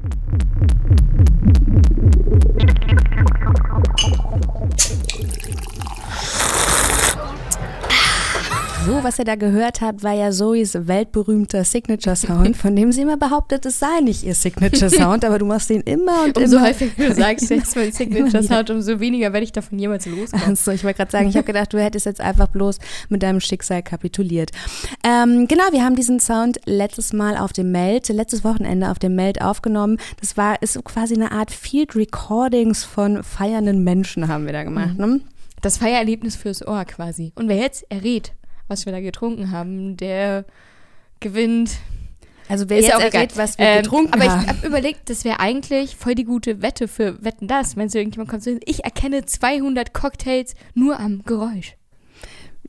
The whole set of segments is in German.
Mm-hmm. Was ihr da gehört habt, war ja Zoes weltberühmter Signature Sound, von dem sie immer behauptet, es sei nicht ihr Signature Sound, aber du machst den immer und umso immer. häufiger du sagst, jetzt mein Signature Sound, umso weniger werde ich davon jemals loskommen. Also, ich wollte gerade sagen, ich habe gedacht, du hättest jetzt einfach bloß mit deinem Schicksal kapituliert. Ähm, genau, wir haben diesen Sound letztes Mal auf dem Meld, letztes Wochenende auf dem Meld aufgenommen. Das war ist quasi eine Art Field Recordings von feiernden Menschen haben wir da gemacht. Ne? Das Feiererlebnis fürs Ohr quasi. Und wer jetzt errät, was wir da getrunken haben, der gewinnt. Also wer Ist jetzt ja auch errät, was wir Ähm, getrunken aber haben. ich habe überlegt, das wäre eigentlich voll die gute Wette für Wetten das. Wenn so irgendjemand kommt, so, ich erkenne 200 Cocktails nur am Geräusch.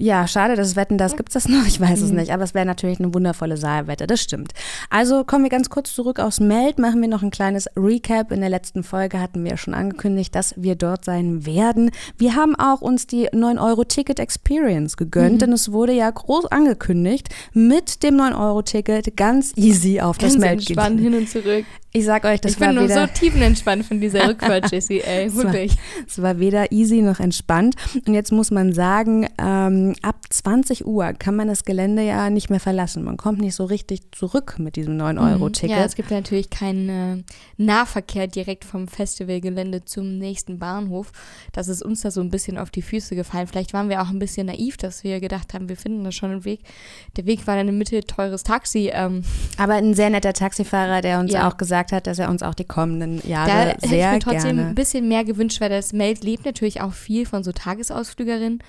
Ja, schade, dass es Wetten, das gibt's das noch, ich weiß es nicht, aber es wäre natürlich eine wundervolle Saalwette, das stimmt. Also kommen wir ganz kurz zurück aufs Meld, machen wir noch ein kleines Recap. In der letzten Folge hatten wir schon angekündigt, dass wir dort sein werden. Wir haben auch uns die 9-Euro-Ticket Experience gegönnt, denn es wurde ja groß angekündigt, mit dem 9-Euro-Ticket ganz easy auf das Meld gehen. hin und zurück. Ich sag euch, das ich war bin nur so tiefenentspannt von dieser Rückfahrt, Jessie, ey, Es war, wirklich. es war weder easy noch entspannt. Und jetzt muss man sagen, ähm, ab 20 Uhr kann man das Gelände ja nicht mehr verlassen. Man kommt nicht so richtig zurück mit diesem 9-Euro-Ticket. Ja, es gibt natürlich keinen äh, Nahverkehr direkt vom Festivalgelände zum nächsten Bahnhof. Das ist uns da so ein bisschen auf die Füße gefallen. Vielleicht waren wir auch ein bisschen naiv, dass wir gedacht haben, wir finden da schon einen Weg. Der Weg war dann in der Mitte teures Taxi. Ähm, Aber ein sehr netter Taxifahrer, der uns Ja. auch gesagt hat, dass er uns auch die kommenden da Jahre hätte ich sehr mir trotzdem gerne. ein bisschen mehr gewünscht, weil das Meld lebt natürlich auch viel von so Tagesausflügerinnen.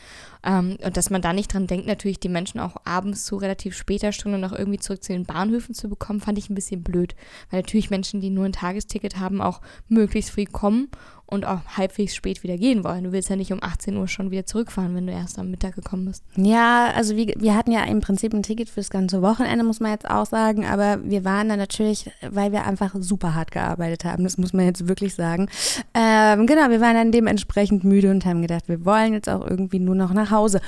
Ähm, und dass man da nicht dran denkt, natürlich die Menschen auch abends zu relativ später Stunde noch irgendwie zurück zu den Bahnhöfen zu bekommen, fand ich ein bisschen blöd. Weil natürlich Menschen, die nur ein Tagesticket haben, auch möglichst früh kommen und auch halbwegs spät wieder gehen wollen. Du willst ja nicht um 18 Uhr schon wieder zurückfahren, wenn du erst am Mittag gekommen bist. Ja, also wie, wir hatten ja im Prinzip ein Ticket fürs ganze Wochenende, muss man jetzt auch sagen. Aber wir waren da natürlich, weil wir einfach super hart gearbeitet haben. Das muss man jetzt wirklich sagen. Ähm, genau, wir waren dann dementsprechend müde und haben gedacht, wir wollen jetzt auch irgendwie nur noch nach Hause.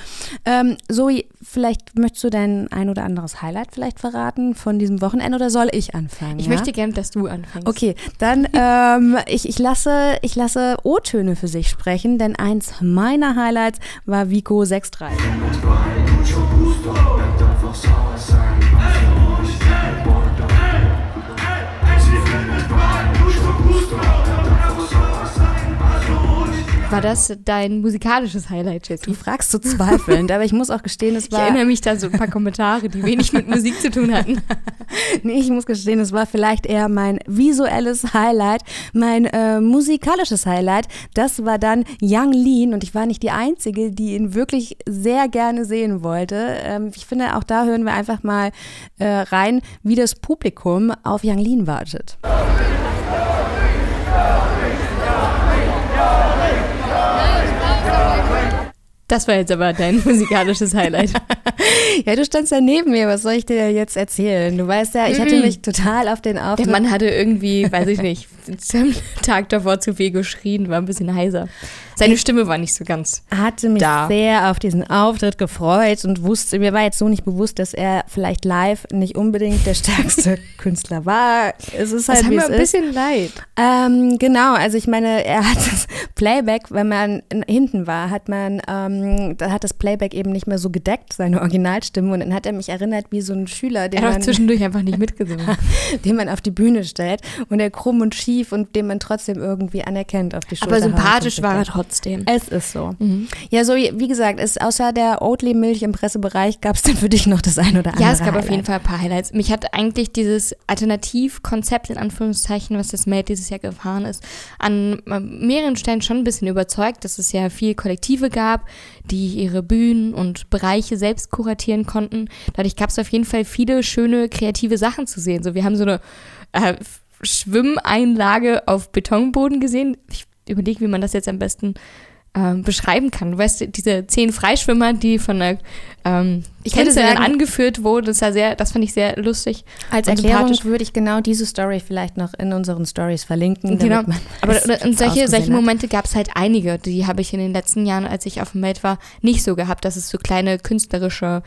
Ähm, Zoe, vielleicht möchtest du dein ein oder anderes Highlight vielleicht verraten von diesem Wochenende oder soll ich anfangen? Ich ja? möchte gerne, dass du anfängst. Okay, dann ähm, ich, ich lasse, ich lasse O-Töne für sich sprechen, denn eins meiner Highlights war Vico 6.3. War das dein musikalisches Highlight, Jessie? Du fragst so zweifelnd, aber ich muss auch gestehen, es Ich war. erinnere mich da so ein paar Kommentare, die wenig mit Musik zu tun hatten. Nee, ich muss gestehen, es war vielleicht eher mein visuelles Highlight, mein äh, musikalisches Highlight. Das war dann Young Lean und ich war nicht die Einzige, die ihn wirklich sehr gerne sehen wollte. Ähm, ich finde, auch da hören wir einfach mal äh, rein, wie das Publikum auf Young Lean wartet. Das war jetzt aber dein musikalisches Highlight. Ja, du standst ja neben mir, was soll ich dir jetzt erzählen? Du weißt ja, ich hatte mich total auf den Der Auftritt Mann hatte irgendwie, weiß ich nicht, am Tag davor zu viel geschrien, war ein bisschen heiser. Seine Stimme war nicht so ganz. hatte mich Da. sehr auf diesen Auftritt gefreut und wusste, mir war jetzt so nicht bewusst, dass er vielleicht live nicht unbedingt der stärkste Künstler war. Es ist halt Das wir es ein ist. bisschen leid. Ähm, genau, also ich meine, er hat das Playback, wenn man in- hinten war, hat man, ähm, da hat das Playback eben nicht mehr so gedeckt, seine Originalstimme. Und dann hat er mich erinnert wie so ein Schüler, den Er hat man, zwischendurch einfach nicht mitgesungen. den man auf die Bühne stellt und der krumm und schief und den man trotzdem irgendwie anerkennt auf die Schulter. Aber sympathisch war er weiter. Trotzdem. Es ist so. Ja, so wie gesagt, es, außer der Oatly-Milch im Pressebereich gab es dann für dich noch das ein oder andere. Ja, es gab auf Highlight. jeden Fall ein paar Highlights. Mich hat eigentlich dieses Alternativkonzept in Anführungszeichen, was das Meld dieses Jahr gefahren ist, an mehreren Stellen schon ein bisschen überzeugt, dass es ja viel Kollektive gab, die ihre Bühnen und Bereiche selbst kuratieren konnten. Dadurch gab es auf jeden Fall viele schöne kreative Sachen zu sehen. So, wir haben so eine äh, Schwimmeinlage auf Betonboden gesehen. Ich überlege, wie man das jetzt am besten ähm, beschreiben kann. Du weißt, diese zehn Freischwimmer, die von einer ähm, Ich Tänzerin angeführt wurden, das war sehr, das fand ich sehr lustig. Als Erklärung würde ich genau diese Story vielleicht noch in unseren Stories verlinken. Genau. man Aber weiß, und solche, solche. Momente gab es halt einige. Die habe ich in den letzten Jahren, als ich auf dem Meld war, nicht so gehabt, dass es so kleine künstlerische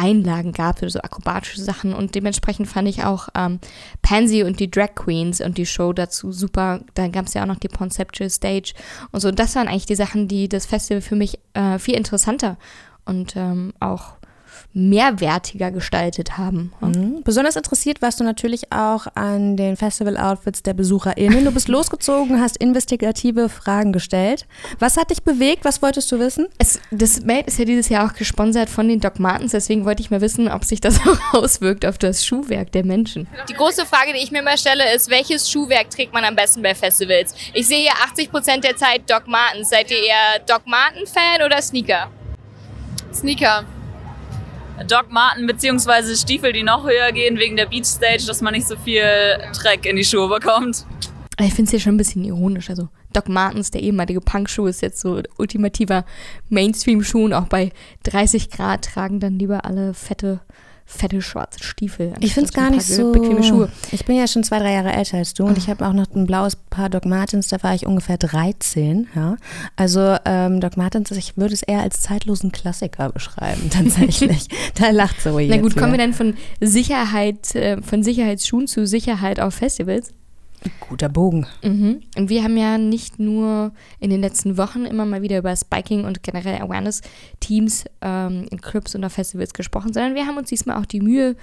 Einlagen gab, so akrobatische Sachen. Und dementsprechend fand ich auch ähm, Pansy und die Drag Queens und die Show dazu super. Dann gab es ja auch noch die Conceptual Stage und so. Das waren eigentlich die Sachen, die das Festival für mich äh, viel interessanter und ähm, auch mehrwertiger gestaltet haben. Mhm. Besonders interessiert warst du natürlich auch an den Festival-Outfits der BesucherInnen. Du bist losgezogen, hast investigative Fragen gestellt. Was hat dich bewegt? Was wolltest du wissen? Es, das Made ist ja dieses Jahr auch gesponsert von den Doc Martens, deswegen wollte ich mal wissen, ob sich das auch auswirkt auf das Schuhwerk der Menschen. Die große Frage, die ich mir immer stelle, ist, welches Schuhwerk trägt man am besten bei Festivals? Ich sehe hier 80% der Zeit Doc Martens. Seid ihr eher Doc Marten-Fan oder Sneaker? Sneaker. Doc Marten beziehungsweise Stiefel, die noch höher gehen wegen der Beach Stage, dass man nicht so viel Dreck in die Schuhe bekommt. Ich finde es hier schon ein bisschen ironisch. Also Doc Martens, der ehemalige Punkschuh, ist jetzt so ultimativer Mainstream-Schuh und auch bei 30 Grad tragen dann lieber alle fette fette schwarze Stiefel. Ich finde es gar nicht so bequeme Schuhe. Ich bin ja schon zwei, drei Jahre älter als du und ich habe auch noch ein blaues Paar Doc Martens, da war ich ungefähr 13. Ja. Also ähm, Doc Martens, ich würde es eher als zeitlosen Klassiker beschreiben, tatsächlich. da lacht so Na gut, kommen wir dann von Sicherheit, äh, von Sicherheitsschuhen zu Sicherheit auf Festivals? Guter Bogen. Mhm. Und wir haben ja nicht nur in den letzten Wochen immer mal wieder über Spiking und generell Awareness-Teams ähm, in Clubs und auf Festivals gesprochen, sondern wir haben uns diesmal auch die Mühe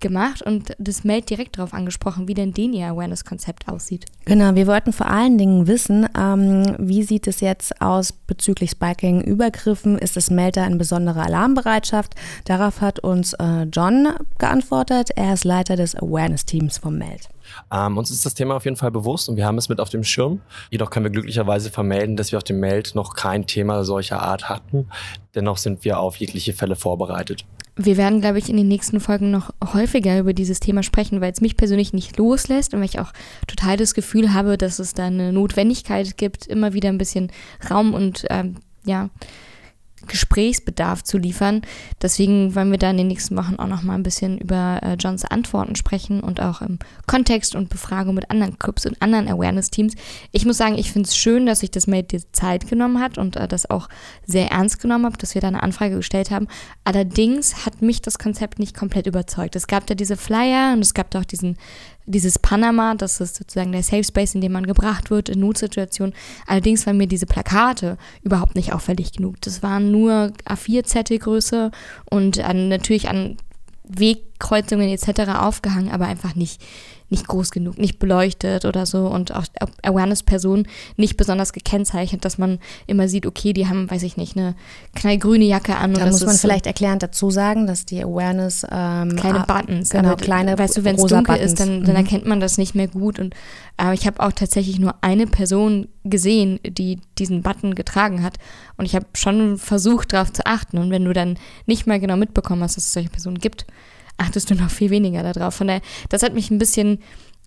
gemacht und das Meld direkt darauf angesprochen, wie denn den ihr Awareness-Konzept aussieht. Genau, wir wollten vor allen Dingen wissen, ähm, wie sieht es jetzt aus bezüglich Spiking-Übergriffen? Ist das Meld da in besonderer Alarmbereitschaft? Darauf hat uns äh, John geantwortet. Er ist Leiter des Awareness-Teams vom Meld. Ähm, uns ist das Thema auf jeden Fall bewusst und wir haben es mit auf dem Schirm. Jedoch können wir glücklicherweise vermelden, dass wir auf dem Meld noch kein Thema solcher Art hatten. Dennoch sind wir auf jegliche Fälle vorbereitet. Wir werden, glaube ich, in den nächsten Folgen noch häufiger über dieses Thema sprechen, weil es mich persönlich nicht loslässt und weil ich auch total das Gefühl habe, dass es da eine Notwendigkeit gibt, immer wieder ein bisschen Raum und ähm, ja, Gesprächsbedarf zu liefern. Deswegen wollen wir da in den nächsten Wochen auch noch mal ein bisschen über äh, Johns Antworten sprechen und auch im Kontext und Befragung mit anderen Clubs und anderen Awareness-Teams. Ich muss sagen, ich finde es schön, dass sich das Made die Zeit genommen hat und äh, das auch sehr ernst genommen hat, dass wir da eine Anfrage gestellt haben. Allerdings hat mich das Konzept nicht komplett überzeugt. Es gab da diese Flyer und es gab da auch diesen dieses Panama, das ist sozusagen der Safe Space, in dem man gebracht wird in Notsituationen. Allerdings waren mir diese Plakate überhaupt nicht auffällig genug. Das waren nur A4-Zettelgröße und an, natürlich an Wegkreuzungen etc. aufgehangen, aber einfach nicht nicht groß genug, nicht beleuchtet oder so und auch Awareness-Personen nicht besonders gekennzeichnet, dass man immer sieht, okay, die haben, weiß ich nicht, eine knallgrüne Jacke an. Da muss man vielleicht erklärend dazu sagen, dass die Awareness ähm, kleine ah, Buttons, genau, aber, kleine weißt du, wenn es dunkel Buttons. ist, dann, dann mhm. erkennt man das nicht mehr gut und äh, ich habe auch tatsächlich nur eine Person gesehen, die diesen Button getragen hat und ich habe schon versucht, darauf zu achten und wenn du dann nicht mal genau mitbekommen hast, dass es solche Personen gibt, achtest du noch viel weniger darauf. Von daher, das hat mich ein bisschen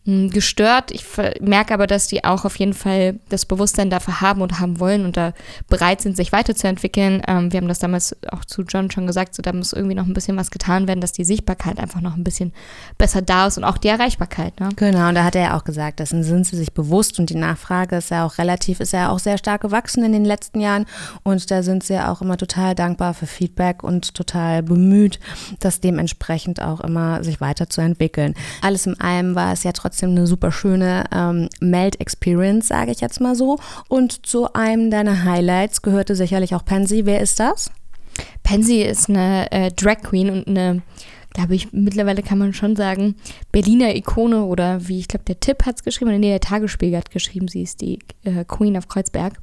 gestört. Ich merke aber, dass die auch auf jeden Fall das Bewusstsein dafür haben und haben wollen und da bereit sind, sich weiterzuentwickeln. Ähm, wir haben das damals auch zu John schon gesagt, so da muss irgendwie noch ein bisschen was getan werden, dass die Sichtbarkeit einfach noch ein bisschen besser da ist und auch die Erreichbarkeit. Ne? Genau, und da hat er ja auch gesagt, dessen sind sie sich bewusst und die Nachfrage ist ja auch relativ, ist ja auch sehr stark gewachsen in den letzten Jahren und da sind sie ja auch immer total dankbar für Feedback und total bemüht, das dementsprechend auch immer sich weiterzuentwickeln. Alles in allem war es ja trotzdem trotzdem eine super schöne ähm, Melt-Experience, sage ich jetzt mal so. Und zu einem deiner Highlights gehörte sicherlich auch Pansy. Wer ist das? Pansy ist eine äh, Drag Queen und eine glaube ich, mittlerweile kann man schon sagen, Berliner Ikone oder wie ich glaube, der Tipp hat es geschrieben, nee, der Tagesspiegel hat geschrieben, sie ist die äh, Queen of Kreuzberg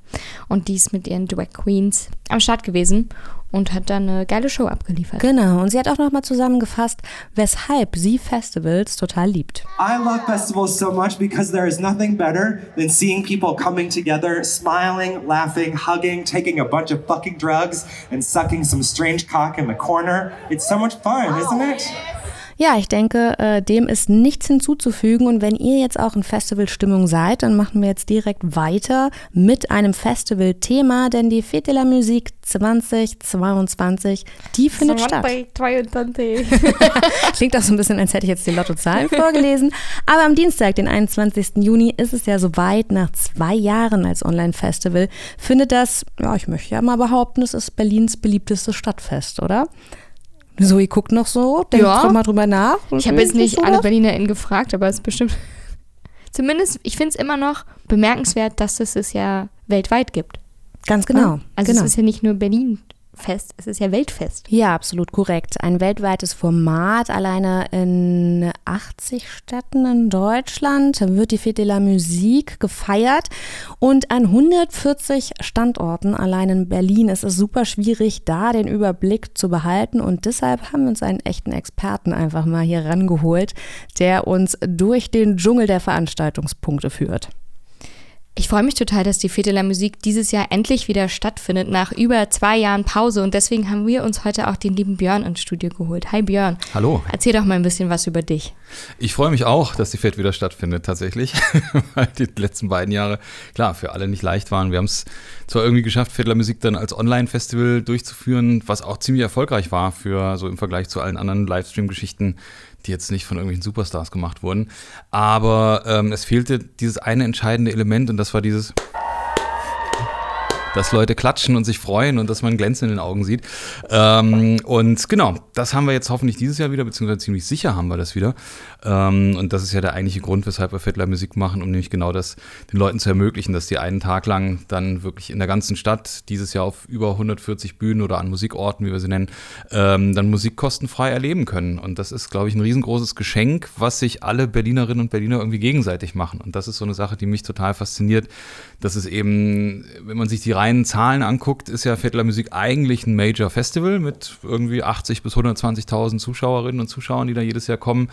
und die ist mit ihren Drag Queens am Start gewesen und hat dann eine geile Show abgeliefert. Genau, und sie hat auch nochmal zusammengefasst, weshalb sie Festivals total liebt. I love festivals so much because there is nothing better than seeing people coming together, smiling, laughing, hugging, taking a bunch of fucking drugs and sucking some strange cock in the corner. It's so much fun, isn't it? Ja, ich denke, äh, dem ist nichts hinzuzufügen. Und wenn ihr jetzt auch in Festivalstimmung seid, dann machen wir jetzt direkt weiter mit einem Festivalthema, denn die Fete de la Musique 2022, die findet statt. 22. Klingt auch so ein bisschen, als hätte ich jetzt die Lottozahlen vorgelesen. Aber am Dienstag, den 21. Juni, ist es ja soweit. Nach zwei Jahren als Online-Festival findet das, ja, ich möchte ja mal behaupten, es ist Berlins beliebtestes Stadtfest, oder? Zoe guckt noch so, denkt Ja. mal drüber nach. Ich habe jetzt nicht alle? BerlinerInnen gefragt, aber es ist bestimmt. Zumindest, ich finde es immer noch bemerkenswert, dass es es ja weltweit gibt. Ganz genau. Also genau. es ist ja nicht nur Berlin-Fest, es ist ja Weltfest. Ja, absolut korrekt. Ein weltweites Format. Alleine in 80 Städten in Deutschland wird die Fête de la Musique gefeiert. Und an 140 Standorten allein in Berlin ist es super schwierig, da den Überblick zu behalten. Und deshalb haben wir uns einen echten Experten einfach mal hier rangeholt, der uns durch den Dschungel der Veranstaltungspunkte führt. Ich freue mich total, dass die Fête de la Musique dieses Jahr endlich wieder stattfindet, nach über zwei Jahren Pause. Und deswegen haben wir uns heute auch den lieben Björn ins Studio geholt. Hi Björn. Hallo. Erzähl doch mal ein bisschen was über dich. Ich freue mich auch, dass die FED wieder stattfindet, tatsächlich. Weil die letzten beiden Jahre, klar, für alle nicht leicht waren. Wir haben es zwar irgendwie geschafft, Fedler Musik dann als Online-Festival durchzuführen, was auch ziemlich erfolgreich war für so im Vergleich zu allen anderen Livestream-Geschichten, die jetzt nicht von irgendwelchen Superstars gemacht wurden. Aber ähm, es fehlte dieses eine entscheidende Element und das war dieses dass Leute klatschen und sich freuen und dass man Glänzen in den Augen sieht. Ähm, und genau, das haben wir jetzt hoffentlich dieses Jahr wieder, beziehungsweise ziemlich sicher haben wir das wieder. Ähm, und das ist ja der eigentliche Grund, weshalb wir Fettler Musik machen, um nämlich genau das den Leuten zu ermöglichen, dass die einen Tag lang dann wirklich in der ganzen Stadt, dieses Jahr auf über 140 Bühnen oder an Musikorten, wie wir sie nennen, ähm, dann Musik kostenfrei erleben können. Und das ist, glaube ich, ein riesengroßes Geschenk, was sich alle Berlinerinnen und Berliner irgendwie gegenseitig machen. Und das ist so eine Sache, die mich total fasziniert, dass es eben, wenn man sich die reinen Zahlen anguckt, ist ja Fettler Musik eigentlich ein Major Festival mit irgendwie 80 bis 120.000 Zuschauerinnen und Zuschauern, die da jedes Jahr kommen.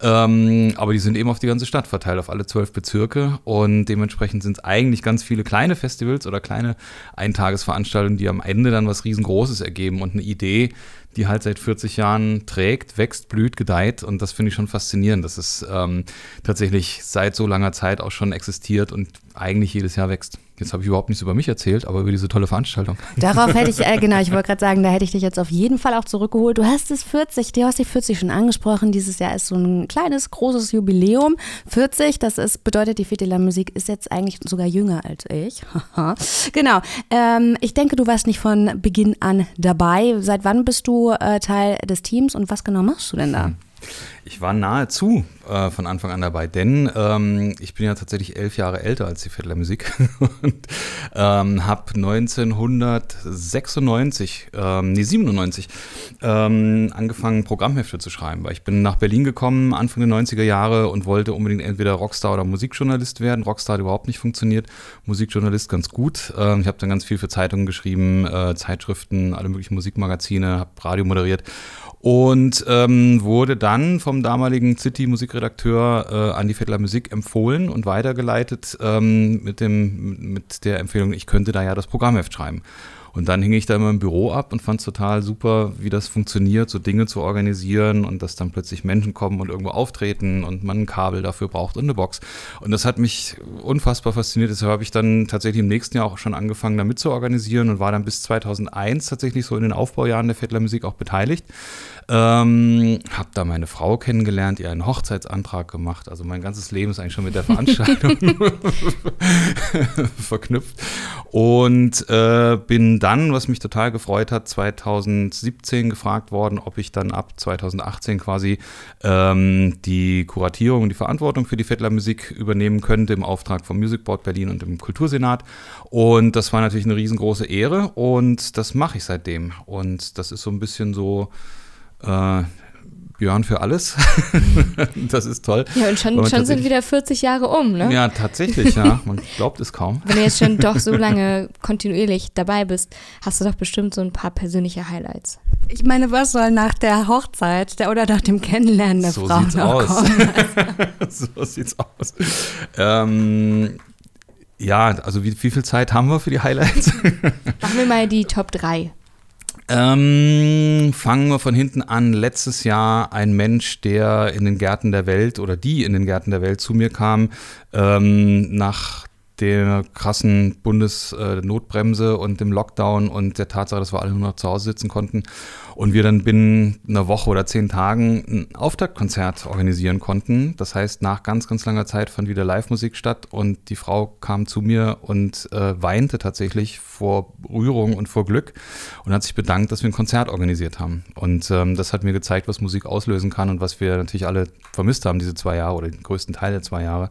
Ähm, aber die sind eben auf die ganze Stadt verteilt, auf alle zwölf Bezirke. Und dementsprechend sind es eigentlich ganz viele kleine Festivals oder kleine Eintagesveranstaltungen, die am Ende dann was riesengroßes ergeben und eine Idee, die halt seit 40 Jahren trägt, wächst, blüht, gedeiht. Und das finde ich schon faszinierend, dass es ähm, tatsächlich seit so langer Zeit auch schon existiert und eigentlich jedes Jahr wächst. Jetzt habe ich überhaupt nichts über mich erzählt, aber über diese tolle Veranstaltung. Darauf hätte ich, äh, genau, ich wollte gerade sagen, da hätte ich dich jetzt auf jeden Fall auch zurückgeholt. Du hast es 40, du hast die 40 schon angesprochen. Dieses Jahr ist so ein kleines, großes Jubiläum. 40, das ist, bedeutet, die Fête de la Musique ist jetzt eigentlich sogar jünger als ich. genau. Ähm, ich denke, du warst nicht von Beginn an dabei. Seit wann bist du äh, Teil des Teams und was genau machst du denn da? Ich war nahezu äh, von Anfang an dabei, denn ähm, ich bin ja tatsächlich elf Jahre älter als die Vettler Musik und ähm, habe 1996, ähm, nee 97, ähm, angefangen Programmhefte zu schreiben, weil ich bin nach Berlin gekommen Anfang der 90er Jahre und wollte unbedingt entweder Rockstar oder Musikjournalist werden. Rockstar hat überhaupt nicht funktioniert, Musikjournalist ganz gut. Ähm, ich habe dann ganz viel für Zeitungen geschrieben, äh, Zeitschriften, alle möglichen Musikmagazine, habe Radio moderiert und ähm, wurde dann vom damaligen City-Musikredakteur äh, an die Vettler Musik empfohlen und weitergeleitet ähm, mit, dem, mit der Empfehlung, ich könnte da ja das Programmheft schreiben. Und dann hing ich da immer im Büro ab und fand es total super, wie das funktioniert, so Dinge zu organisieren und dass dann plötzlich Menschen kommen und irgendwo auftreten und man ein Kabel dafür braucht und eine Box. Und das hat mich unfassbar fasziniert. Deshalb habe ich dann tatsächlich im nächsten Jahr auch schon angefangen, damit zu organisieren und war dann bis 2001 tatsächlich so in den Aufbaujahren der Vettler Musik auch beteiligt. Ähm, habe da meine Frau kennengelernt, ihr einen Hochzeitsantrag gemacht. Also mein ganzes Leben ist eigentlich schon mit der Veranstaltung verknüpft. Und äh, bin dann, was mich total gefreut hat, 2017 gefragt worden, ob ich dann ab 2018 quasi ähm, die Kuratierung und die Verantwortung für die Vettler Musik übernehmen könnte im Auftrag vom Music Board Berlin und dem Kultursenat. Und das war natürlich eine riesengroße Ehre und das mache ich seitdem. Und das ist so ein bisschen so äh, Björn für alles. das ist toll. Ja, und schon, schon sind tatsächlich- wieder 40 Jahre um, ne? Ja, tatsächlich, ja. Man glaubt es kaum. Wenn du jetzt schon doch so lange kontinuierlich dabei bist, hast du doch bestimmt so ein paar persönliche Highlights. Ich meine, was soll nach der Hochzeit der, oder nach dem Kennenlernen der So Frau sieht's noch aus. kommen? so sieht's aus. Ähm, ja, also wie, wie viel Zeit haben wir für die Highlights? Machen wir mal die Top 3. Ähm, fangen wir von hinten an. Letztes Jahr ein Mensch, der in den Gärten der Welt oder die in den Gärten der Welt zu mir kam, ähm, nach der krassen Bundesnotbremse und dem Lockdown und der Tatsache, dass wir alle nur noch zu Hause sitzen konnten und wir dann binnen einer Woche oder zehn Tagen ein Auftaktkonzert organisieren konnten. Das heißt, nach ganz, ganz langer Zeit fand wieder Live-Musik statt und die Frau kam zu mir und äh, weinte tatsächlich vor Rührung und vor Glück und hat sich bedankt, dass wir ein Konzert organisiert haben. Und ähm, das hat mir gezeigt, was Musik auslösen kann und was wir natürlich alle vermisst haben, diese zwei Jahre oder den größten Teil der zwei Jahre.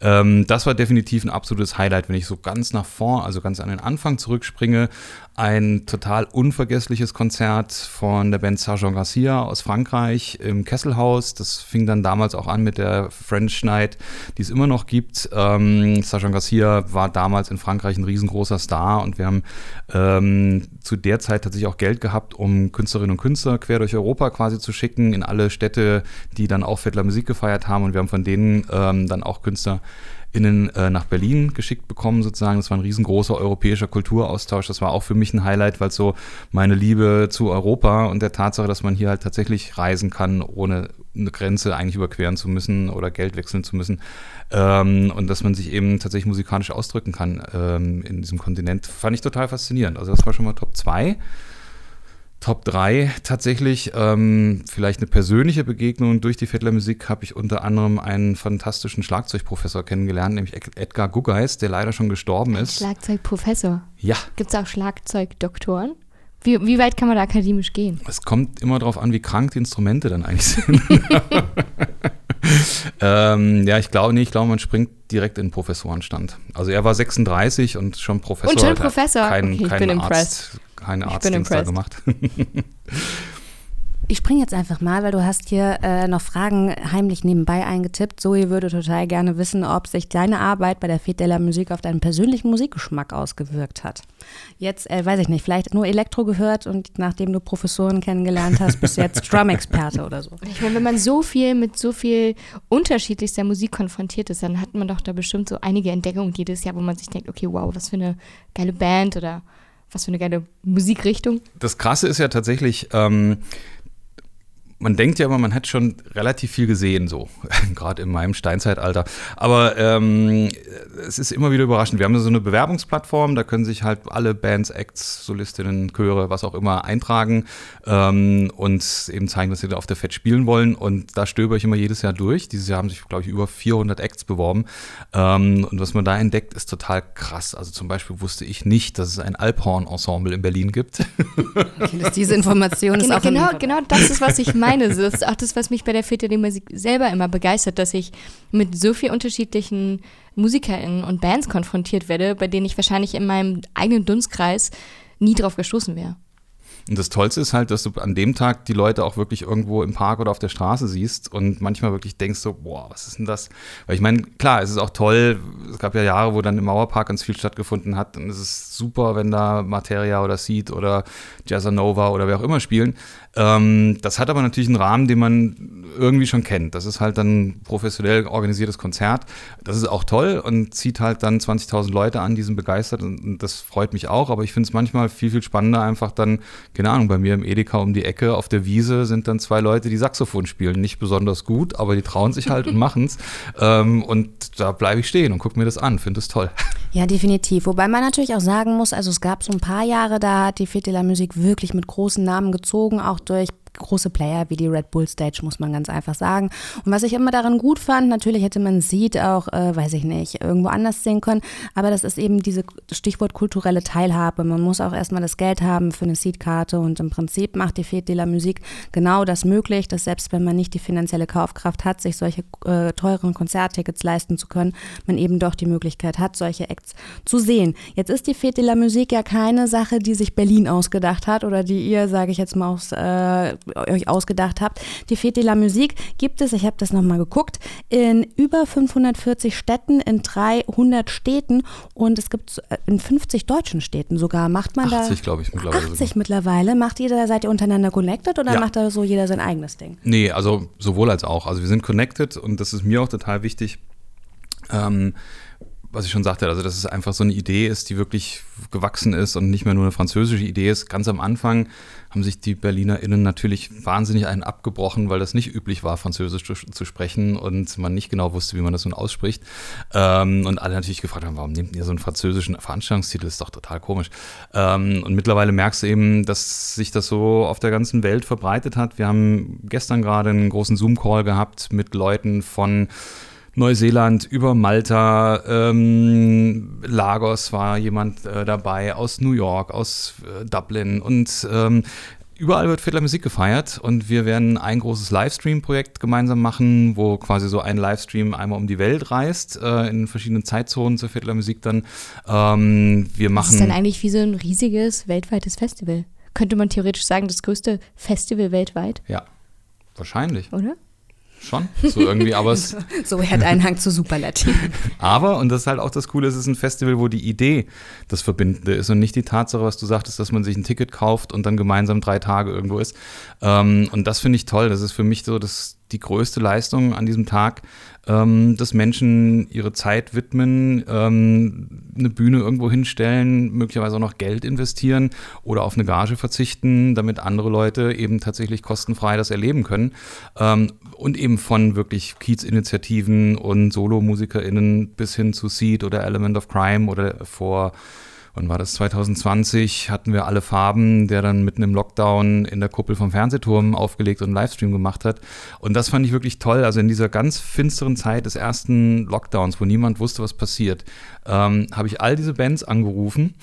Ähm, das war definitiv ein absolutes Highlight, wenn ich so ganz nach vorn, also ganz an den Anfang zurückspringe. Ein total unvergessliches Konzert von der Band Sargent Garcia aus Frankreich im Kesselhaus. Das fing dann damals auch an mit der French Night, die es immer noch gibt. Ähm, Sargent Garcia war damals in Frankreich ein riesengroßer Star und wir haben ähm, zu der Zeit tatsächlich auch Geld gehabt, um Künstlerinnen und Künstler quer durch Europa quasi zu schicken in alle Städte, die dann auch Fettler Musik gefeiert haben und wir haben von denen ähm, dann auch Künstler innen äh, nach Berlin geschickt bekommen, sozusagen. Das war ein riesengroßer europäischer Kulturaustausch. Das war auch für mich ein Highlight, weil so meine Liebe zu Europa und der Tatsache, dass man hier halt tatsächlich reisen kann, ohne eine Grenze eigentlich überqueren zu müssen oder Geld wechseln zu müssen. Ähm, und dass man sich eben tatsächlich musikalisch ausdrücken kann ähm, in diesem Kontinent, fand ich total faszinierend. Also das war schon mal Top 2. Top 3 tatsächlich. Ähm, vielleicht eine persönliche Begegnung durch die Vettler Musik habe ich unter anderem einen fantastischen Schlagzeugprofessor kennengelernt, nämlich Edgar Guggeis, der leider schon gestorben ist. Schlagzeugprofessor? Ja. Gibt es auch Schlagzeugdoktoren? Wie, wie, weit kann man da akademisch gehen? Es kommt immer darauf an, wie krank die Instrumente dann eigentlich sind. ähm, ja, ich glaube, nee, ich glaube, man springt direkt in den Professorenstand. Also er war 36 und schon Professor. Und schon Professor. Kein, okay, ich kein bin Arzt, impressed. keine Ich bin Arztdienst da gemacht. Ich springe jetzt einfach mal, weil du hast hier äh, noch Fragen heimlich nebenbei eingetippt. Zoe würde total gerne wissen, ob sich deine Arbeit bei der de la Musique auf deinen persönlichen Musikgeschmack ausgewirkt hat. Jetzt, äh, weiß ich nicht, vielleicht nur Elektro gehört und nachdem du Professoren kennengelernt hast, bist du jetzt Drum-Experte oder so. Ich meine, wenn man so viel mit so viel unterschiedlichster Musik konfrontiert ist, dann hat man doch da bestimmt so einige Entdeckungen jedes Jahr, wo man sich denkt, okay, wow, was für eine geile Band oder was für eine geile Musikrichtung. Das Krasse ist ja tatsächlich, ähm, man denkt ja immer, man hat schon relativ viel gesehen, so, gerade in meinem Steinzeitalter. Aber ähm, es ist immer wieder überraschend. Wir haben so eine Bewerbungsplattform, da können sich halt alle Bands, Acts, Solistinnen, Chöre, was auch immer eintragen ähm, und eben zeigen, dass sie da auf der Fett spielen wollen. Und da stöber ich immer jedes Jahr durch. Dieses Jahr haben sich, glaube ich, über 400 Acts beworben. Ähm, und was man da entdeckt, ist total krass. Also zum Beispiel wusste ich nicht, dass es ein Alphorn-Ensemble in Berlin gibt. Okay, diese Information ist Genau, auch genau, genau das ist, was ich meine. Das ist auch das, was mich bei der Fete der Musik selber immer begeistert, dass ich mit so vielen unterschiedlichen MusikerInnen und Bands konfrontiert werde, bei denen ich wahrscheinlich in meinem eigenen Dunstkreis nie drauf gestoßen wäre. Und das Tollste ist halt, dass du an dem Tag die Leute auch wirklich irgendwo im Park oder auf der Straße siehst und manchmal wirklich denkst so, boah, was ist denn das? Weil ich meine, klar, es ist auch toll, es gab ja Jahre, wo dann im Mauerpark ganz viel stattgefunden hat und es ist super, wenn da Materia oder Seed oder Jazzanova oder wer auch immer spielen. Ähm, das hat aber natürlich einen Rahmen, den man irgendwie schon kennt. Das ist halt dann ein professionell organisiertes Konzert. Das ist auch toll und zieht halt dann 20.000 Leute an, die sind begeistert und und das freut mich auch. Aber ich finde es manchmal viel, viel spannender, einfach dann, keine Ahnung, bei mir im Edeka um die Ecke auf der Wiese sind dann zwei Leute, die Saxophon spielen. Nicht besonders gut, aber die trauen sich halt und machen es. Ähm, und da bleibe ich stehen und gucke mir das an, finde es toll. Ja, definitiv. Wobei man natürlich auch sagen muss, also es gab so ein paar Jahre, da hat die Fête de la Musique wirklich mit großen Namen gezogen, auch durch große Player wie die Red Bull Stage, muss man ganz einfach sagen. Und was ich immer daran gut fand, natürlich hätte man Seed auch, äh, weiß ich nicht, irgendwo anders sehen können, aber das ist eben diese Stichwort kulturelle Teilhabe. Man muss auch erstmal das Geld haben für eine Seed-Karte und im Prinzip macht die Fête de la Musique genau das möglich, dass selbst wenn man nicht die finanzielle Kaufkraft hat, sich solche äh, teuren Konzerttickets leisten zu können, man eben doch die Möglichkeit hat, solche Acts zu sehen. Jetzt ist die Fête de la Musique ja keine Sache, die sich Berlin ausgedacht hat oder die ihr, sage ich jetzt mal, aus, äh, euch ausgedacht habt. Die Fête de la Musique gibt es, ich habe das nochmal geguckt, in über 540 Städten, in 300 Städten und es gibt äh, in 50 deutschen Städten sogar. Macht man 80, da glaube ich, mittlerweile 80 mittlerweile. Macht jeder, seid ihr untereinander connected oder Ja. macht da so jeder sein eigenes Ding? Nee, also sowohl als auch. Also wir sind connected und das ist mir auch total wichtig. Ähm, was ich schon sagte, also dass es einfach so eine Idee ist, die wirklich gewachsen ist und nicht mehr nur eine französische Idee ist. Ganz am Anfang haben sich die BerlinerInnen natürlich wahnsinnig einen abgebrochen, weil das nicht üblich war, Französisch zu, zu sprechen und man nicht genau wusste, wie man das nun ausspricht. Ähm, und alle natürlich gefragt haben, warum nehmt ihr so einen französischen Veranstaltungstitel? Das ist doch total komisch. Ähm, und mittlerweile merkst du eben, dass sich das so auf der ganzen Welt verbreitet hat. Wir haben gestern gerade einen großen Zoom-Call gehabt mit Leuten von Neuseeland, über Malta, ähm, Lagos war jemand äh, dabei, aus New York, aus äh, Dublin und ähm, Überall wird Fiddler Musik gefeiert und wir werden ein großes Livestream-Projekt gemeinsam machen, wo quasi so ein Livestream einmal um die Welt reist, äh, in verschiedenen Zeitzonen zur Fiddler Musik dann. Ähm, wir machen. Das ist dann eigentlich wie so ein riesiges weltweites Festival. Könnte man theoretisch sagen, das größte Festival weltweit? Ja, wahrscheinlich. Oder? Schon, so irgendwie, aber es. so, er hat einen Hang zu Superlativ. aber, und das ist halt auch das Coole, es ist ein Festival, wo die Idee das Verbindende ist und nicht die Tatsache, was du sagtest, dass man sich ein Ticket kauft und dann gemeinsam drei Tage irgendwo ist. Ähm, und das finde ich toll. Das ist für mich so das, die größte Leistung an diesem Tag, ähm, dass Menschen ihre Zeit widmen, ähm, eine Bühne irgendwo hinstellen, möglicherweise auch noch Geld investieren oder auf eine Gage verzichten, damit andere Leute eben tatsächlich kostenfrei das erleben können. Ähm, und eben von wirklich Kiez-Initiativen und Solo-MusikerInnen bis hin zu Seed oder Element of Crime oder vor wann war das, 2020, hatten wir alle Farben, der dann mitten im Lockdown in der Kuppel vom Fernsehturm aufgelegt und einen Livestream gemacht hat. Und das fand ich wirklich toll. Also in dieser ganz finsteren Zeit des ersten Lockdowns, wo niemand wusste, was passiert, ähm, habe ich all diese Bands angerufen,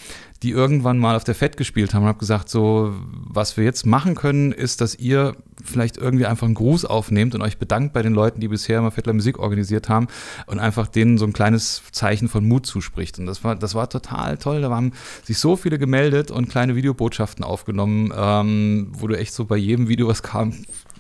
die irgendwann mal auf der Fett gespielt haben und habe gesagt, so, was wir jetzt machen können, ist, dass ihr vielleicht irgendwie einfach einen Gruß aufnehmt und euch bedankt bei den Leuten, die bisher immer Fettler Musik organisiert haben und einfach denen so ein kleines Zeichen von Mut zuspricht. Und das war, das war total toll. Da haben sich so viele gemeldet und kleine Videobotschaften aufgenommen, ähm, wo du echt so bei jedem Video, was kam,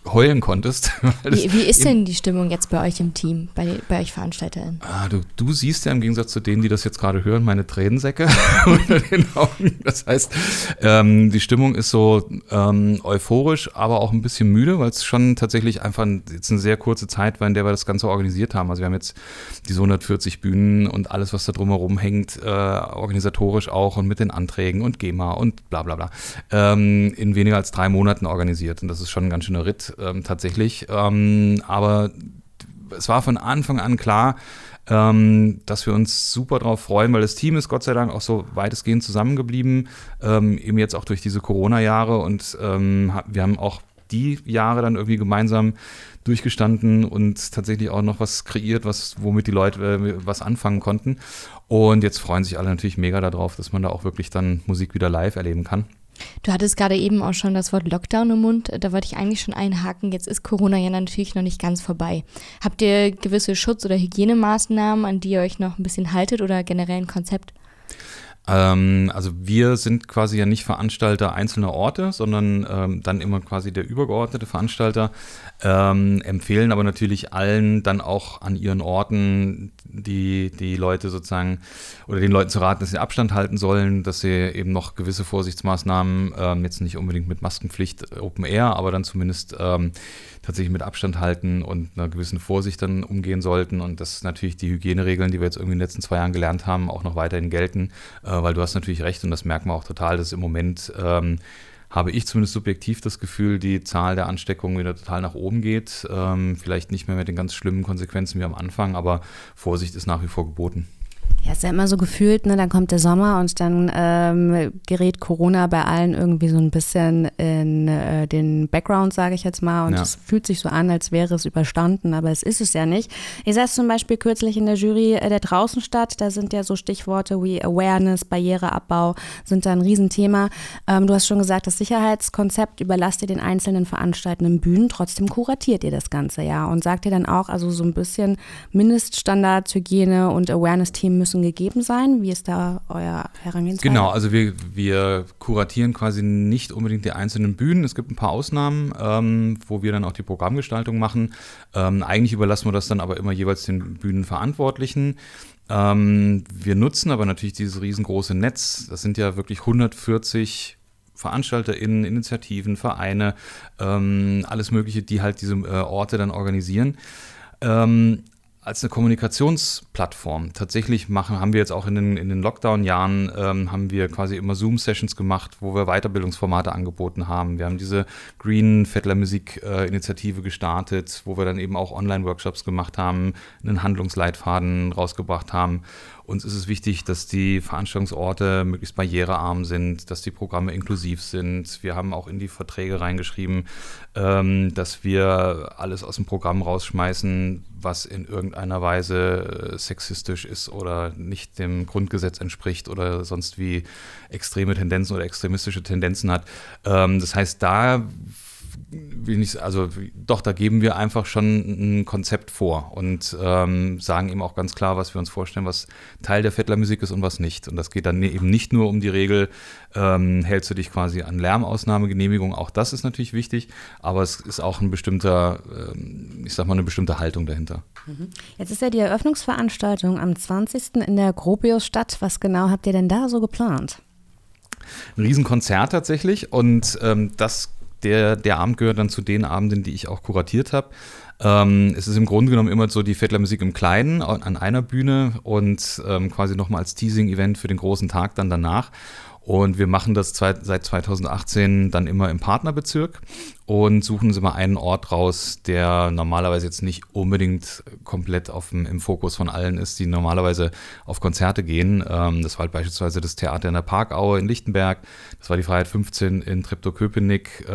heulen konntest. Wie, wie, ist denn die Stimmung jetzt bei euch im Team, bei, bei euch VeranstalterInnen? Ah, du, du siehst ja im Gegensatz zu denen, die das jetzt gerade hören, meine Tränensäcke unter den Augen. Das heißt, ähm, die Stimmung ist so ähm, euphorisch, aber auch ein bisschen müde, weil es schon tatsächlich einfach jetzt eine sehr kurze Zeit war, in der wir das Ganze organisiert haben. Also wir haben jetzt diese 140 Bühnen und alles, was da drumherum hängt, äh, organisatorisch auch und mit den Anträgen und GEMA und bla bla bla, ähm, in weniger als drei Monaten organisiert. Und das ist schon ein ganz schöner Ritt ähm, tatsächlich. Ähm, aber es war von Anfang an klar, ähm, dass wir uns super darauf freuen, weil das Team ist Gott sei Dank auch so weitestgehend zusammengeblieben, ähm, eben jetzt auch durch diese Corona-Jahre und ähm, wir haben auch die Jahre dann irgendwie gemeinsam durchgestanden und tatsächlich auch noch was kreiert, was, womit die Leute äh, was anfangen konnten. Und jetzt freuen sich alle natürlich mega darauf, dass man da auch wirklich dann Musik wieder live erleben kann. Du hattest gerade eben auch schon das Wort Lockdown im Mund. Da wollte ich eigentlich schon einhaken. Jetzt ist Corona ja natürlich noch nicht ganz vorbei. Habt ihr gewisse Schutz- oder Hygienemaßnahmen, an die ihr euch noch ein bisschen haltet oder generell ein Konzept? Ähm, also wir sind quasi ja nicht Veranstalter einzelner Orte, sondern ähm, dann immer quasi der übergeordnete Veranstalter, ähm, empfehlen aber natürlich allen dann auch an ihren Orten die, die Leute sozusagen oder den Leuten zu raten, dass sie Abstand halten sollen, dass sie eben noch gewisse Vorsichtsmaßnahmen, ähm, jetzt nicht unbedingt mit Maskenpflicht Open Air, aber dann zumindest ähm, tatsächlich mit Abstand halten und einer gewissen Vorsicht dann umgehen sollten und dass natürlich die Hygieneregeln, die wir jetzt irgendwie in den letzten zwei Jahren gelernt haben, auch noch weiterhin gelten, äh, weil du hast natürlich recht und das merken wir auch total, dass im Moment ähm, habe ich zumindest subjektiv das Gefühl, die Zahl der Ansteckungen wieder total nach oben geht. Ähm, vielleicht nicht mehr mit den ganz schlimmen Konsequenzen wie am Anfang, aber Vorsicht ist nach wie vor geboten. Ja, ist ja immer so gefühlt, ne? Dann kommt der Sommer und dann ähm, gerät Corona bei allen irgendwie so ein bisschen in äh, den Background, sage ich jetzt mal. Und es fühlt sich so an, als wäre es überstanden, aber es ist es ja nicht. Ich saß zum Beispiel kürzlich in der Jury äh, der Draußenstadt. Da sind ja so Stichworte wie Awareness, Barriereabbau, sind da ein Riesenthema. Ähm, du hast schon gesagt, das Sicherheitskonzept überlasst ihr den einzelnen veranstaltenden Bühnen. Trotzdem kuratiert ihr das Ganze ja und sagt ihr dann auch, also so ein bisschen Mindeststandards, Hygiene und Awareness-Team müssen gegeben sein? Wie ist da euer Herangehensweise? Genau, also wir, wir kuratieren quasi nicht unbedingt die einzelnen Bühnen. Es gibt ein paar Ausnahmen, ähm, wo wir dann auch die Programmgestaltung machen. Ähm, eigentlich überlassen wir das dann aber immer jeweils den Bühnenverantwortlichen. Ähm, wir nutzen aber natürlich dieses riesengroße Netz. Das sind ja wirklich 140 VeranstalterInnen, Initiativen, Vereine, ähm, alles Mögliche, die halt diese äh, Orte dann organisieren. Ähm, als eine Kommunikationsplattform. Tatsächlich machen, haben wir jetzt auch in den, in den Lockdown-Jahren, ähm, haben wir quasi immer Zoom-Sessions gemacht, wo wir Weiterbildungsformate angeboten haben. Wir haben diese Green Fettler Musik-Initiative gestartet, wo wir dann eben auch Online-Workshops gemacht haben, einen Handlungsleitfaden rausgebracht haben uns ist es wichtig, dass die Veranstaltungsorte möglichst barrierearm sind, dass die Programme inklusiv sind. Wir haben auch in die Verträge reingeschrieben, ähm, dass wir alles aus dem Programm rausschmeißen, was in irgendeiner Weise äh, sexistisch ist oder nicht dem Grundgesetz entspricht oder sonst wie extreme Tendenzen oder extremistische Tendenzen hat. Ähm, das heißt, da will nicht, also doch, da geben wir einfach schon ein Konzept vor und ähm, sagen ihm auch ganz klar, was wir uns vorstellen, was Teil der Fettlermusik ist und was nicht. Und das geht dann eben nicht nur um die Regel, ähm, hältst du dich quasi an Lärmausnahmegenehmigung, auch das ist natürlich wichtig, aber es ist auch ein bestimmter, ähm, ich sag mal, eine bestimmte Haltung dahinter. Mhm. Jetzt ist ja die Eröffnungsveranstaltung am 20. in der Gropius statt. Was genau habt ihr denn da so geplant? Ein Riesenkonzert tatsächlich und ähm, das der, der Abend gehört dann zu den Abenden, die ich auch kuratiert habe. Ähm, es ist im Grunde genommen immer so die Fettler-Musik im Kleinen an einer Bühne und ähm, quasi nochmal als Teasing-Event für den großen Tag dann danach. Und wir machen das seit 2018 dann immer im Partnerbezirk und suchen uns immer einen Ort raus, der normalerweise jetzt nicht unbedingt komplett auf dem, im Fokus von allen ist, die normalerweise auf Konzerte gehen. Ähm, das war halt beispielsweise das Theater in der Parkaue in Lichtenberg, das war die Freiheit 15 in Treptow-Köpenick.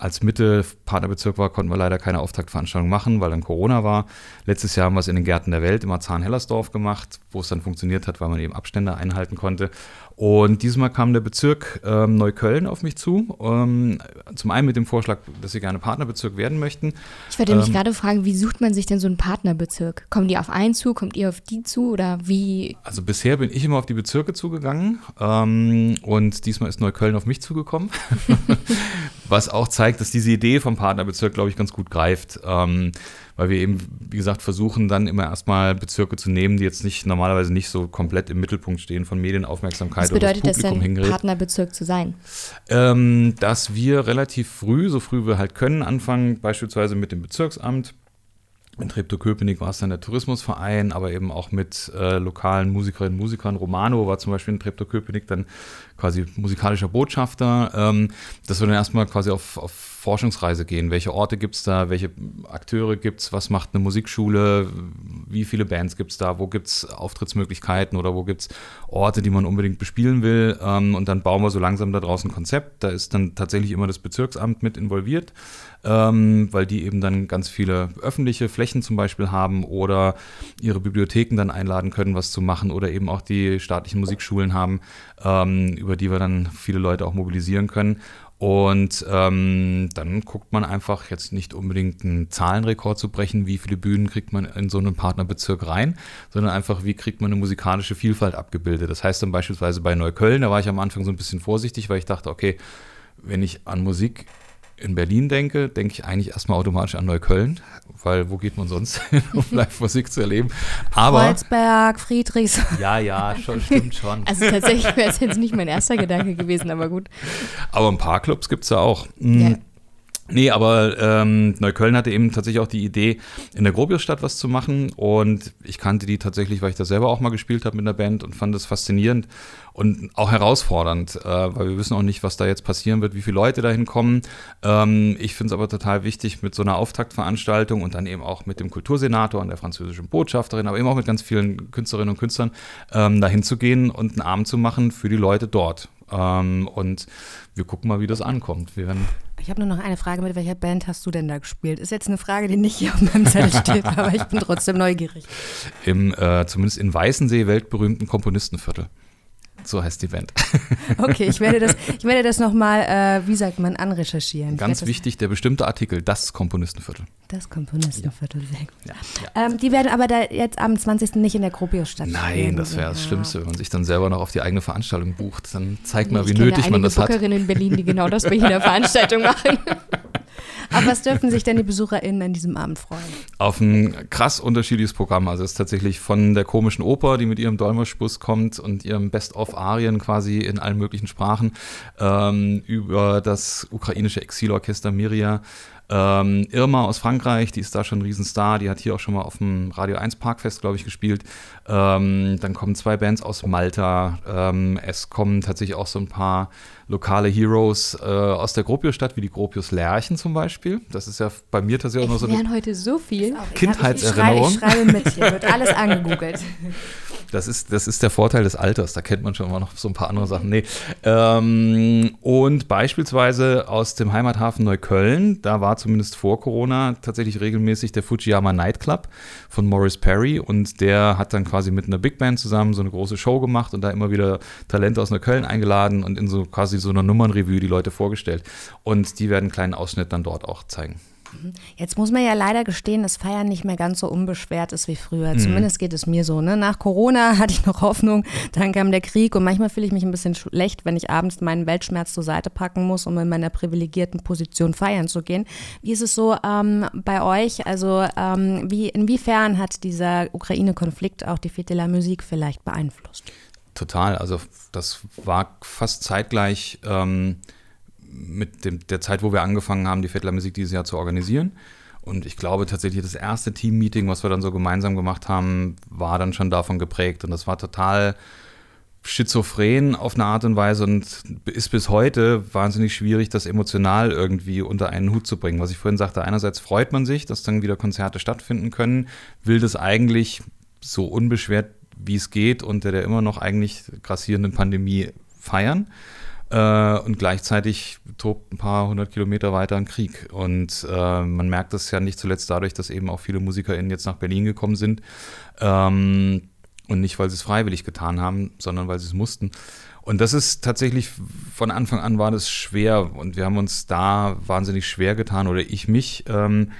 Ähm, als Mitte Partnerbezirk war, konnten wir leider keine Auftaktveranstaltung machen, weil dann Corona war. Letztes Jahr haben wir es in den Gärten der Welt im Marzahn-Hellersdorf gemacht, wo es dann funktioniert hat, weil man eben Abstände einhalten konnte. Und diesmal kam der Bezirk ähm, Neukölln auf mich zu. Ähm, zum einen mit dem Vorschlag, dass sie gerne Partnerbezirk werden möchten. Ich ähm, mich gerade fragen, wie sucht man sich denn so einen Partnerbezirk? Kommen die auf einen zu? Kommt ihr auf die zu? Oder wie? Also bisher bin ich immer auf die Bezirke zugegangen. Ähm, und diesmal ist Neukölln auf mich zugekommen. Was auch zeigt, dass diese Idee vom Partnerbezirk, glaube ich, ganz gut greift. Ähm, weil wir eben, wie gesagt, versuchen dann immer erstmal Bezirke zu nehmen, die jetzt nicht normalerweise nicht so komplett im Mittelpunkt stehen von Medienaufmerksamkeit Was bedeutet oder das Publikum das denn, hingerät. Partnerbezirk zu sein? Ähm, dass wir relativ früh, so früh wir halt können, anfangen, beispielsweise mit dem Bezirksamt. In Treptow-Köpenick war es dann der Tourismusverein, aber eben auch mit äh, lokalen Musikerinnen und Musikern. Romano war zum Beispiel in Treptow-Köpenick dann quasi musikalischer Botschafter, ähm, dass wir dann erstmal quasi auf, auf Forschungsreise gehen. Welche Orte gibt es da? Welche Akteure gibt es? Was macht eine Musikschule? Wie viele Bands gibt es da? Wo gibt es Auftrittsmöglichkeiten oder wo gibt es Orte, die man unbedingt bespielen will? Ähm, und dann bauen wir so langsam da draußen ein Konzept. Da ist dann tatsächlich immer das Bezirksamt mit involviert, ähm, weil die eben dann ganz viele öffentliche Flächen zum Beispiel haben oder ihre Bibliotheken dann einladen können, was zu machen oder eben auch die staatlichen Musikschulen haben, ähm, über die wir dann viele Leute auch mobilisieren können. Und ähm, dann guckt man einfach jetzt nicht unbedingt einen Zahlenrekord zu brechen, wie viele Bühnen kriegt man in so einen Partnerbezirk rein, sondern einfach, wie kriegt man eine musikalische Vielfalt abgebildet. Das heißt dann beispielsweise bei Neukölln, da war ich am Anfang so ein bisschen vorsichtig, weil ich dachte, okay, wenn ich an Musik in Berlin denke, denke ich eigentlich erstmal automatisch an Neukölln, weil wo geht man sonst hin, um Live-Musik zu erleben? Aber, Kreuzberg, Friedrichs. Ja, ja, schon, stimmt schon. Also tatsächlich wäre es jetzt nicht mein erster Gedanke gewesen, aber gut. Aber ein paar Clubs gibt es ja auch. Mhm. Ja. Nee, aber ähm, Neukölln hatte eben tatsächlich auch die Idee, in der Grobiusstadt was zu machen. Und ich kannte die tatsächlich, weil ich da selber auch mal gespielt habe mit der Band und fand das faszinierend und auch herausfordernd, äh, weil wir wissen auch nicht, was da jetzt passieren wird, wie viele Leute dahin kommen. Ähm, ich finde es aber total wichtig, mit so einer Auftaktveranstaltung und dann eben auch mit dem Kultursenator und der französischen Botschafterin, aber eben auch mit ganz vielen Künstlerinnen und Künstlern ähm, dahin zu gehen und einen Abend zu machen für die Leute dort. Ähm, und wir gucken mal, wie das ankommt. Wir werden ich habe nur noch eine Frage. Mit welcher Band hast du denn da gespielt? Ist jetzt eine Frage, die nicht hier auf meinem Zettel steht, aber ich bin trotzdem neugierig. Im, äh, zumindest in Weißensee, weltberühmten Komponistenviertel. So heißt die Band. Okay, ich werde das, ich werde das nochmal, äh, wie sagt man, anrecherchieren. Ganz wichtig, der bestimmte Artikel, das Komponistenviertel. Das Komponistenviertel, sehr gut. Ja, ja. Ähm, die werden aber da jetzt am 20. nicht in der Gropius stattfinden. Nein, das wäre das Schlimmste, wenn man sich dann selber noch auf die eigene Veranstaltung bucht. Dann zeigt mal, wie nötig man das hat. Ich kenne in Berlin, die genau das bei jeder Veranstaltung machen. Aber was dürfen sich denn die BesucherInnen an diesem Abend freuen? Auf ein krass unterschiedliches Programm. Also es ist tatsächlich von der komischen Oper, die mit ihrem Dolmetschbus kommt und ihrem Best-of-Arien quasi in allen möglichen Sprachen, ähm, über das ukrainische Exilorchester Miria, Ähm, Irma aus Frankreich, die ist da schon ein Riesenstar, die hat hier auch schon mal auf dem Radio 1 Parkfest, glaube ich, gespielt. Ähm, dann kommen zwei Bands aus Malta. Ähm, es kommen tatsächlich auch so ein paar lokale Heroes äh, aus der Gropio-Stadt, wie die Gropius Lerchen zum Beispiel. Das ist ja bei mir tatsächlich auch noch so Wir eine lernen heute so viel. Kindheitserinnerung. Ich schreibe, ich schreibe mit, hier wird alles angegoogelt. Das ist, das ist der Vorteil des Alters, da kennt man schon mal noch so ein paar andere Sachen. Nee. Ähm, und beispielsweise aus dem Heimathafen Neukölln, da war zumindest vor Corona tatsächlich regelmäßig der Fujiyama Nightclub von Morris Perry und der hat dann quasi mit einer Big Band zusammen so eine große Show gemacht und da immer wieder Talente aus Neukölln eingeladen und in so quasi so einer Nummernrevue die Leute vorgestellt. Und die werden einen kleinen Ausschnitt dann dort auch zeigen. Jetzt muss man ja leider gestehen, dass Feiern nicht mehr ganz so unbeschwert ist wie früher. Zumindest geht es mir so. Ne? Nach Corona hatte ich noch Hoffnung, dann kam der Krieg und manchmal fühle ich mich ein bisschen schlecht, wenn ich abends meinen Weltschmerz zur Seite packen muss, um in meiner privilegierten Position feiern zu gehen. Wie ist es so ähm, bei euch? Also ähm, wie, inwiefern hat dieser Ukraine-Konflikt auch die Fête de la Musique vielleicht beeinflusst? Total. Also das war fast zeitgleich ähm, mit dem, der Zeit, wo wir angefangen haben, die Fettler Musik dieses Jahr zu organisieren. Und ich glaube tatsächlich, das erste Team-Meeting, was wir dann so gemeinsam gemacht haben, war dann schon davon geprägt. Und das war total schizophren auf eine Art und Weise und ist bis heute wahnsinnig schwierig, das emotional irgendwie unter einen Hut zu bringen. Was ich vorhin sagte, einerseits freut man sich, dass dann wieder Konzerte stattfinden können, will das eigentlich so unbeschwert wie es geht unter der immer noch eigentlich grassierenden Pandemie feiern. Äh, und gleichzeitig tobt ein paar hundert Kilometer weiter ein Krieg. Und äh, man merkt das ja nicht zuletzt dadurch, dass eben auch viele MusikerInnen jetzt nach Berlin gekommen sind. Ähm, und nicht, weil sie es freiwillig getan haben, sondern weil sie es mussten. Und das ist tatsächlich, von Anfang an war das schwer. Und wir haben uns da wahnsinnig schwer getan, oder ich mich, ähm,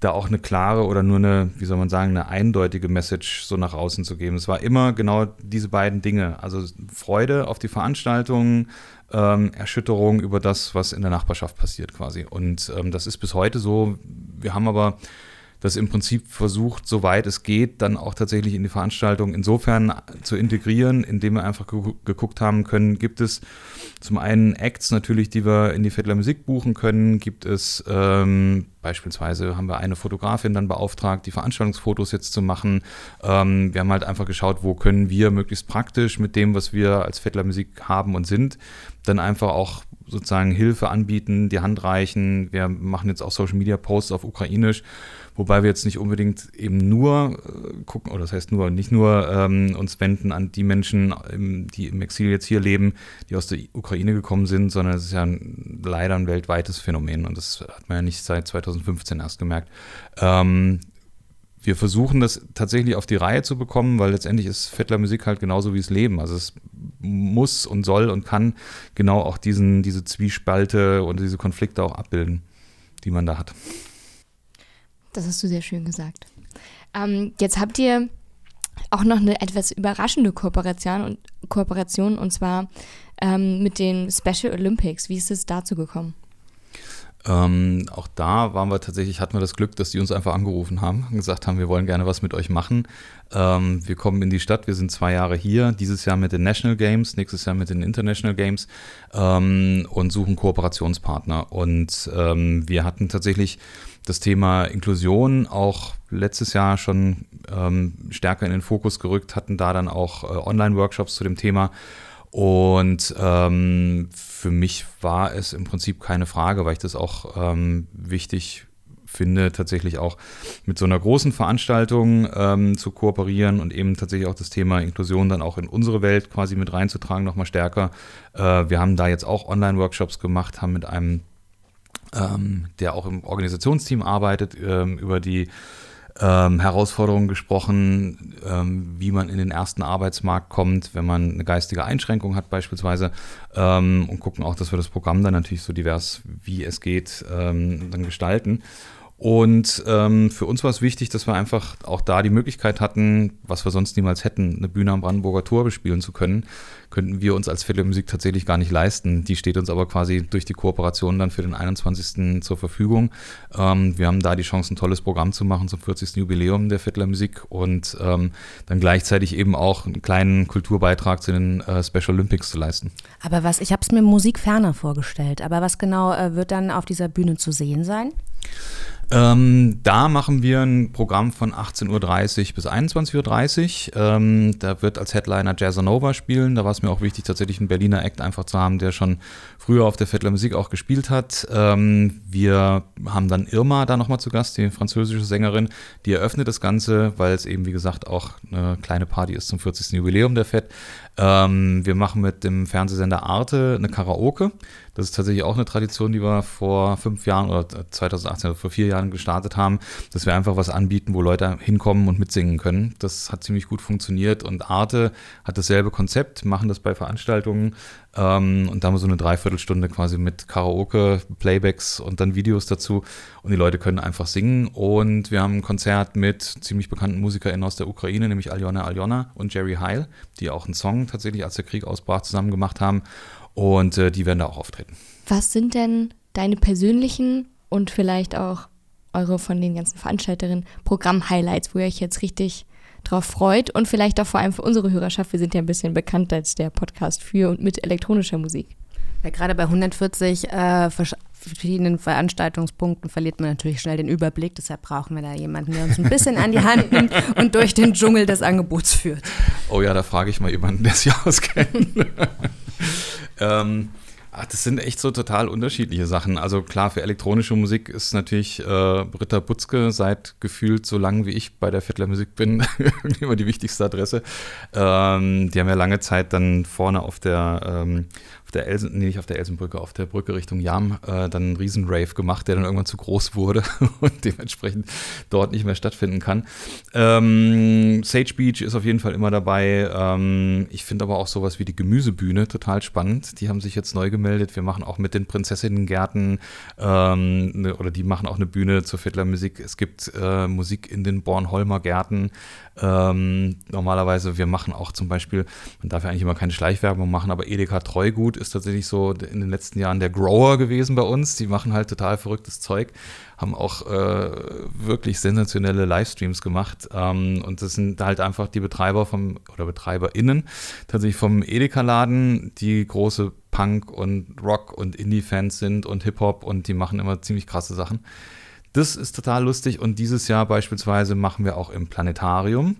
da auch eine klare oder nur eine, wie soll man sagen, eine eindeutige Message so nach außen zu geben. Es war immer genau diese beiden Dinge. Also Freude auf die Veranstaltungen, ähm, Erschütterung über das, was in der Nachbarschaft passiert quasi. Und ähm, das ist bis heute so. Wir haben aber das im Prinzip versucht, soweit es geht, dann auch tatsächlich in die Veranstaltung insofern zu integrieren, indem wir einfach geguckt haben können, gibt es zum einen Acts natürlich, die wir in die Vettler Musik buchen können, gibt es ähm, beispielsweise haben wir eine Fotografin dann beauftragt, die Veranstaltungsfotos jetzt zu machen. Ähm, wir haben halt einfach geschaut, wo können wir möglichst praktisch mit dem, was wir als Vettler Musik haben und sind, dann einfach auch sozusagen Hilfe anbieten, die Hand reichen. Wir machen jetzt auch Social Media Posts auf Ukrainisch Wobei wir jetzt nicht unbedingt eben nur äh, gucken, oder das heißt nur, nicht nur ähm, uns wenden an die Menschen, die im Exil jetzt hier leben, die aus der Ukraine gekommen sind, sondern es ist ja ein, leider ein weltweites Phänomen und das hat man ja nicht seit 2015 erst gemerkt. Ähm, wir versuchen das tatsächlich auf die Reihe zu bekommen, weil letztendlich ist Fettler Musik halt genauso wie es Leben. Also es muss und soll und kann genau auch diesen, diese Zwiespalte und diese Konflikte auch abbilden, die man da hat. Das hast du sehr schön gesagt. Ähm, jetzt habt ihr auch noch eine etwas überraschende Kooperation und, Kooperation, und zwar ähm, mit den Special Olympics. Wie ist es dazu gekommen? Ähm, auch da waren wir tatsächlich, hatten wir das Glück, dass die uns einfach angerufen haben und gesagt haben, wir wollen gerne was mit euch machen. Ähm, wir kommen in die Stadt, wir sind zwei Jahre hier, dieses Jahr mit den National Games, nächstes Jahr mit den International Games ähm, und suchen Kooperationspartner. Und ähm, wir hatten tatsächlich das Thema Inklusion auch letztes Jahr schon ähm, stärker in den Fokus gerückt, hatten da dann auch äh, Online-Workshops zu dem Thema. Und ähm, für mich war es im Prinzip keine Frage, weil ich das auch ähm, wichtig finde, tatsächlich auch mit so einer großen Veranstaltung ähm, zu kooperieren und eben tatsächlich auch das Thema Inklusion dann auch in unsere Welt quasi mit reinzutragen, nochmal stärker. Äh, wir haben da jetzt auch Online-Workshops gemacht, haben mit einem ähm, der auch im Organisationsteam arbeitet, ähm, über die ähm, Herausforderungen gesprochen, ähm, wie man in den ersten Arbeitsmarkt kommt, wenn man eine geistige Einschränkung hat beispielsweise ähm, und gucken auch, dass wir das Programm dann natürlich so divers wie es geht ähm, dann gestalten. Und ähm, für uns war es wichtig, dass wir einfach auch da die Möglichkeit hatten, was wir sonst niemals hätten, eine Bühne am Brandenburger Tor bespielen zu können, könnten wir uns als Filmmusik tatsächlich gar nicht leisten. Die steht uns aber quasi durch die Kooperation dann für den 21. zur Verfügung. Ähm, wir haben da die Chance, ein tolles Programm zu machen zum 40. Jubiläum der Musik und ähm, dann gleichzeitig eben auch einen kleinen Kulturbeitrag zu den äh, Special Olympics zu leisten. Aber was, ich habe es mir musikferner vorgestellt, aber was genau äh, wird dann auf dieser Bühne zu sehen sein? Ähm, da machen wir ein Programm von 18.30 Uhr bis 21.30 Uhr. Ähm, da wird als Headliner Jazzanova spielen. Da war es mir auch wichtig, tatsächlich einen Berliner Act einfach zu haben, der schon früher auf der Vettler Musik auch gespielt hat. Ähm, wir haben dann Irma da nochmal zu Gast, die französische Sängerin. Die eröffnet das Ganze, weil es eben, wie gesagt, auch eine kleine Party ist zum 40. Jubiläum der Fett. Ähm, wir machen mit dem Fernsehsender Arte eine Karaoke. Das ist tatsächlich auch eine Tradition, die wir vor fünf Jahren oder 2018 oder vor vier Jahren gestartet haben, dass wir einfach was anbieten, wo Leute hinkommen und mitsingen können. Das hat ziemlich gut funktioniert und Arte hat dasselbe Konzept, machen das bei Veranstaltungen ähm, und da haben wir so eine Dreiviertelstunde quasi mit Karaoke, Playbacks und dann Videos dazu und die Leute können einfach singen und wir haben ein Konzert mit ziemlich bekannten MusikerInnen aus der Ukraine, nämlich Aljona Aljona und Jerry Heil, die auch einen Song tatsächlich, als der Krieg ausbrach, zusammen gemacht haben und äh, die werden da auch auftreten. Was sind denn deine persönlichen und vielleicht auch eure von den ganzen Veranstalterinnen Programm-Highlights, wo ihr euch jetzt richtig drauf freut und vielleicht auch vor allem für unsere Hörerschaft. Wir sind ja ein bisschen bekannt als der Podcast für und mit elektronischer Musik. Ja, gerade bei 140 äh, verschiedenen Veranstaltungspunkten verliert man natürlich schnell den Überblick. Deshalb brauchen wir da jemanden, der uns ein bisschen an die Hand nimmt und durch den Dschungel des Angebots führt. Oh ja, da frage ich mal jemanden, der sich auskennt. ähm, ach, das sind echt so total unterschiedliche Sachen. Also klar, für elektronische Musik ist natürlich äh, Britta Butzke seit gefühlt so lange wie ich bei der Vettler Musik bin immer die wichtigste Adresse. Ähm, die haben ja lange Zeit dann vorne auf der ähm, der Elsen, nee, nicht auf der Elsenbrücke, auf der Brücke Richtung Jam äh, dann einen Riesenrave gemacht, der dann irgendwann zu groß wurde und dementsprechend dort nicht mehr stattfinden kann. Ähm, Sage Beach ist auf jeden Fall immer dabei. Ähm, ich finde aber auch sowas wie die Gemüsebühne total spannend. Die haben sich jetzt neu gemeldet. Wir machen auch mit den Prinzessinnengärten ähm, ne, oder die machen auch eine Bühne zur Musik. Es gibt äh, Musik in den Bornholmer Gärten. Ähm, normalerweise, wir machen auch zum Beispiel, man darf ja eigentlich immer keine Schleichwerbung machen, aber Edeka Treugut ist tatsächlich so in den letzten Jahren der Grower gewesen bei uns. Die machen halt total verrücktes Zeug, haben auch äh, wirklich sensationelle Livestreams gemacht. Ähm, und das sind halt einfach die Betreiber vom oder BetreiberInnen tatsächlich vom Edeka-Laden, die große Punk- und Rock- und Indie-Fans sind und Hip-Hop und die machen immer ziemlich krasse Sachen. Das ist total lustig und dieses Jahr beispielsweise machen wir auch im Planetarium.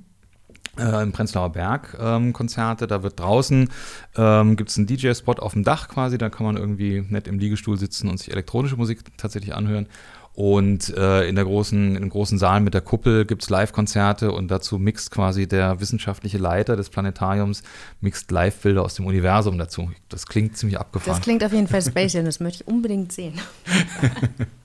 Äh, im Prenzlauer Berg ähm, Konzerte. Da wird draußen, ähm, gibt es einen DJ-Spot auf dem Dach quasi, da kann man irgendwie nett im Liegestuhl sitzen und sich elektronische Musik tatsächlich anhören. Und äh, in der großen, im großen Saal mit der Kuppel gibt es Live-Konzerte und dazu mixt quasi der wissenschaftliche Leiter des Planetariums, mixt Live-Bilder aus dem Universum dazu. Das klingt ziemlich abgefahren. Das klingt auf jeden Fall spacey das möchte ich unbedingt sehen.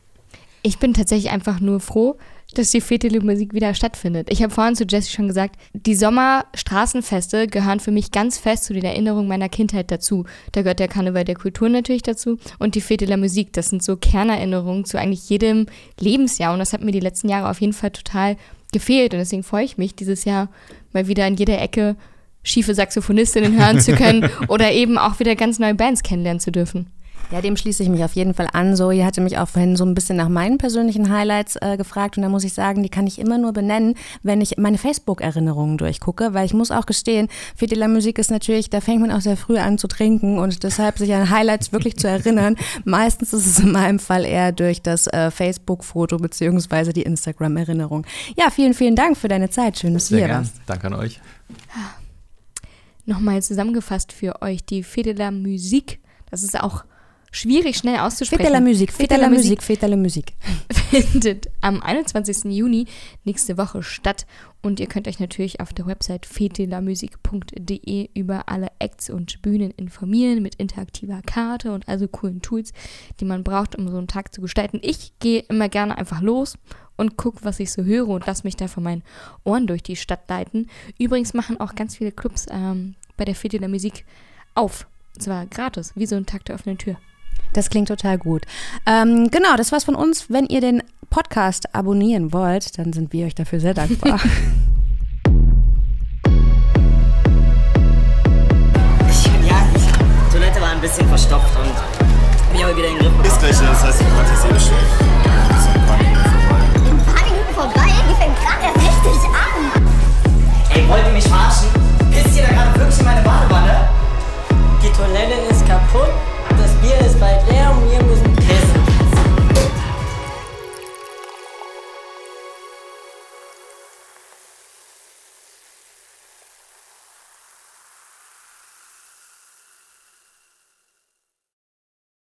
Ich bin tatsächlich einfach nur froh, dass die Fete Musik wieder stattfindet. Ich habe vorhin zu Jesse schon gesagt, die Sommerstraßenfeste gehören für mich ganz fest zu den Erinnerungen meiner Kindheit dazu. Da gehört der Karneval der Kultur natürlich dazu und die Fete der Musik. Das sind so Kernerinnerungen zu eigentlich jedem Lebensjahr und das hat mir die letzten Jahre auf jeden Fall total gefehlt und deswegen freue ich mich, dieses Jahr mal wieder in jeder Ecke schiefe Saxophonistinnen hören zu können oder eben auch wieder ganz neue Bands kennenlernen zu dürfen. Ja, dem schließe ich mich auf jeden Fall an. So, ihr hatte mich auch vorhin so ein bisschen nach meinen persönlichen Highlights äh, gefragt und da muss ich sagen, die kann ich immer nur benennen, wenn ich meine Facebook-Erinnerungen durchgucke, weil ich muss auch gestehen, la Musik ist natürlich, da fängt man auch sehr früh an zu trinken und deshalb sich an Highlights wirklich zu erinnern. Meistens ist es in meinem Fall eher durch das äh, Facebook-Foto beziehungsweise die Instagram-Erinnerung. Ja, vielen, vielen Dank für deine Zeit. Schön, dass du hier warst. Danke an euch. Nochmal zusammengefasst für euch die Fete la Musik. Das ist auch schwierig schnell auszusprechen. Fete la Musik, Fete la Musik, Fete la Musik. Findet am 21. Juni nächste Woche statt und ihr könnt euch natürlich auf der Website fetelamusik.de über alle Acts und Bühnen informieren mit interaktiver Karte und also coolen Tools, die man braucht, um so einen Tag zu gestalten. Ich gehe immer gerne einfach los und gucke, was ich so höre und lasse mich da von meinen Ohren durch die Stadt leiten. Übrigens machen auch ganz viele Clubs ähm, bei der Fete der Musik auf. Und zwar gratis, wie so ein Tag der offenen Tür. Das klingt total gut. Ähm, genau, das war's von uns. Wenn ihr den Podcast abonnieren wollt, dann sind wir euch dafür sehr dankbar. ich, ja, die Toilette war ein bisschen verstopft und mich habe wieder in den Ist gleich, das heißt, ich konnte es eh bestellen. Ein paar Minuten vorbei? Die fängt gerade erst richtig an. Ey, wollt ihr mich verarschen? Pisst ihr da gerade wirklich in meine Badewanne? Die Toilette ist kaputt. years, but damn, we. was